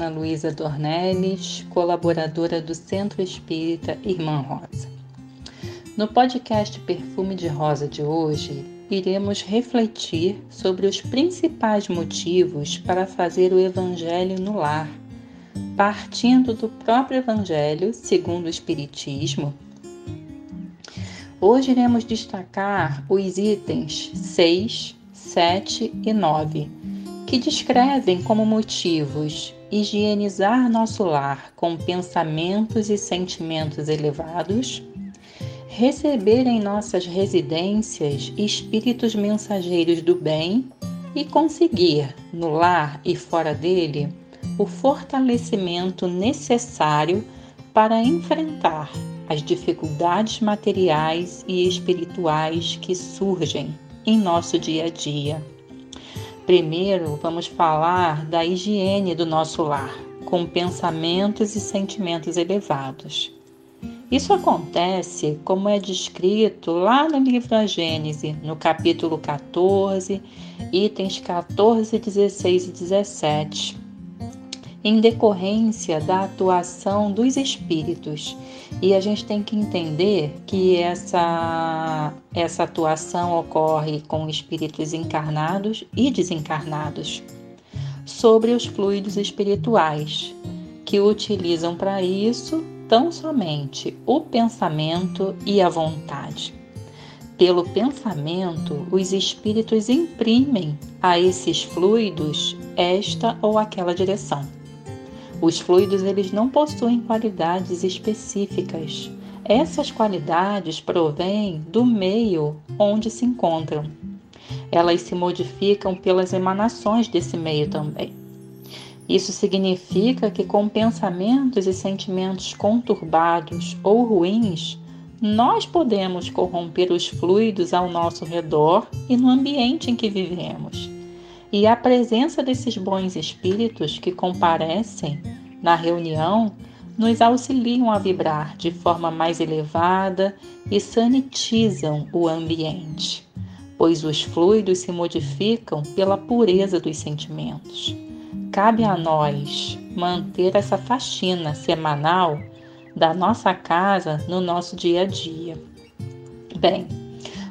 Ana Luísa Dornelles, colaboradora do Centro Espírita Irmã Rosa. No podcast Perfume de Rosa de hoje, iremos refletir sobre os principais motivos para fazer o Evangelho no lar, partindo do próprio Evangelho segundo o Espiritismo. Hoje iremos destacar os itens 6, 7 e 9 que descrevem como motivos higienizar nosso lar com pensamentos e sentimentos elevados, receber em nossas residências espíritos mensageiros do bem e conseguir, no lar e fora dele, o fortalecimento necessário para enfrentar as dificuldades materiais e espirituais que surgem em nosso dia a dia. Primeiro, vamos falar da higiene do nosso lar, com pensamentos e sentimentos elevados. Isso acontece como é descrito lá no livro A Gênese, no capítulo 14, itens 14, 16 e 17 em decorrência da atuação dos espíritos. E a gente tem que entender que essa, essa atuação ocorre com espíritos encarnados e desencarnados sobre os fluidos espirituais, que utilizam para isso tão somente o pensamento e a vontade. Pelo pensamento, os espíritos imprimem a esses fluidos esta ou aquela direção. Os fluidos eles não possuem qualidades específicas. Essas qualidades provêm do meio onde se encontram. Elas se modificam pelas emanações desse meio também. Isso significa que com pensamentos e sentimentos conturbados ou ruins, nós podemos corromper os fluidos ao nosso redor e no ambiente em que vivemos. E a presença desses bons espíritos que comparecem na reunião nos auxiliam a vibrar de forma mais elevada e sanitizam o ambiente, pois os fluidos se modificam pela pureza dos sentimentos. Cabe a nós manter essa faxina semanal da nossa casa no nosso dia a dia. Bem,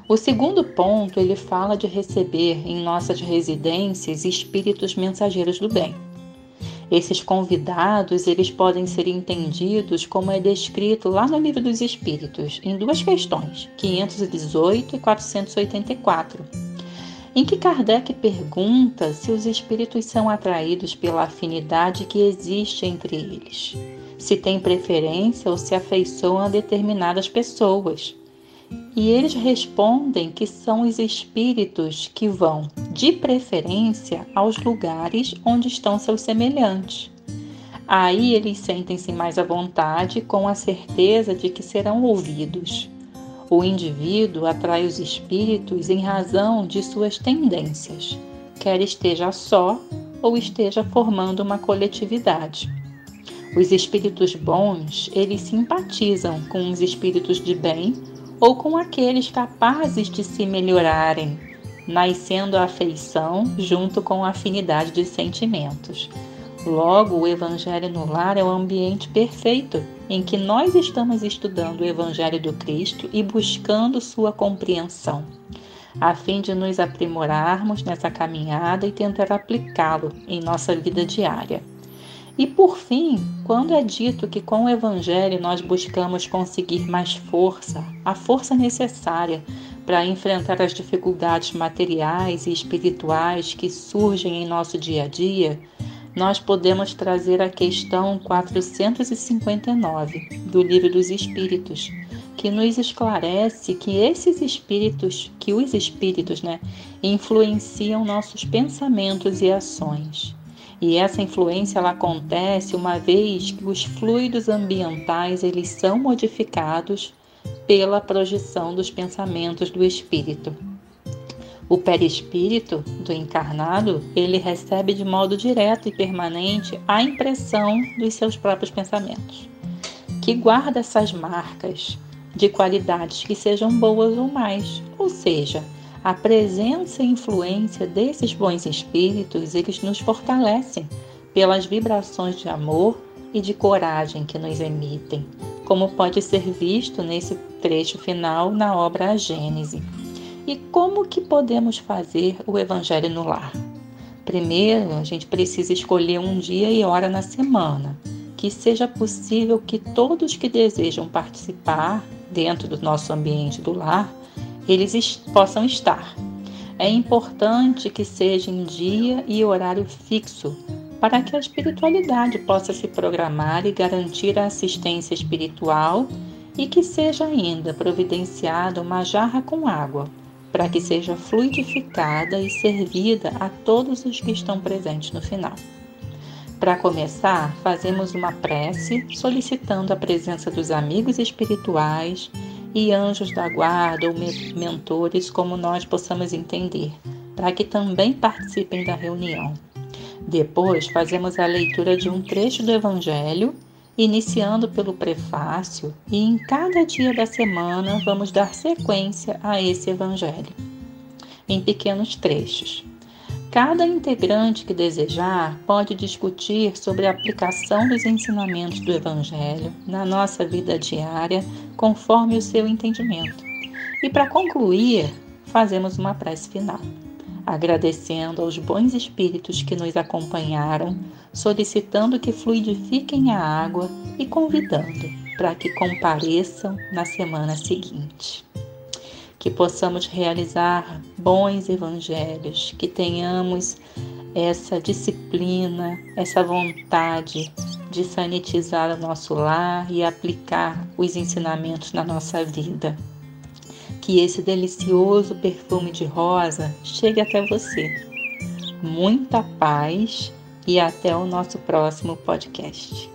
o segundo ponto, ele fala de receber em nossas residências espíritos mensageiros do bem. Esses convidados, eles podem ser entendidos como é descrito lá no Livro dos Espíritos, em duas questões, 518 e 484, em que Kardec pergunta se os espíritos são atraídos pela afinidade que existe entre eles, se têm preferência ou se afeiçoam a determinadas pessoas e eles respondem que são os espíritos que vão, de preferência, aos lugares onde estão seus semelhantes. Aí eles sentem-se mais à vontade, com a certeza de que serão ouvidos. O indivíduo atrai os espíritos em razão de suas tendências, quer esteja só ou esteja formando uma coletividade. Os espíritos bons, eles simpatizam com os espíritos de bem ou com aqueles capazes de se melhorarem, nascendo a afeição junto com a afinidade de sentimentos. Logo, o Evangelho no Lar é o ambiente perfeito em que nós estamos estudando o Evangelho do Cristo e buscando sua compreensão, a fim de nos aprimorarmos nessa caminhada e tentar aplicá-lo em nossa vida diária. E por fim, quando é dito que com o Evangelho nós buscamos conseguir mais força, a força necessária para enfrentar as dificuldades materiais e espirituais que surgem em nosso dia a dia, nós podemos trazer a questão 459 do Livro dos Espíritos, que nos esclarece que esses espíritos, que os espíritos, né, influenciam nossos pensamentos e ações. E essa influência ela acontece uma vez que os fluidos ambientais eles são modificados pela projeção dos pensamentos do espírito. O perispírito do encarnado, ele recebe de modo direto e permanente a impressão dos seus próprios pensamentos, que guarda essas marcas de qualidades que sejam boas ou mais, ou seja, a presença e influência desses bons espíritos, eles nos fortalecem pelas vibrações de amor e de coragem que nos emitem, como pode ser visto nesse trecho final na obra A Gênese. E como que podemos fazer o Evangelho no lar? Primeiro, a gente precisa escolher um dia e hora na semana, que seja possível que todos que desejam participar dentro do nosso ambiente do lar, eles possam estar. É importante que seja em dia e horário fixo, para que a espiritualidade possa se programar e garantir a assistência espiritual e que seja ainda providenciada uma jarra com água, para que seja fluidificada e servida a todos os que estão presentes no final. Para começar, fazemos uma prece solicitando a presença dos amigos espirituais e anjos da guarda ou mentores, como nós possamos entender, para que também participem da reunião. Depois, fazemos a leitura de um trecho do Evangelho, iniciando pelo prefácio, e em cada dia da semana vamos dar sequência a esse Evangelho, em pequenos trechos. Cada integrante que desejar pode discutir sobre a aplicação dos ensinamentos do Evangelho na nossa vida diária, conforme o seu entendimento. E para concluir, fazemos uma prece final agradecendo aos bons espíritos que nos acompanharam, solicitando que fluidifiquem a água e convidando para que compareçam na semana seguinte. Que possamos realizar bons evangelhos, que tenhamos essa disciplina, essa vontade de sanitizar o nosso lar e aplicar os ensinamentos na nossa vida que esse delicioso perfume de rosa chegue até você. Muita paz e até o nosso próximo podcast.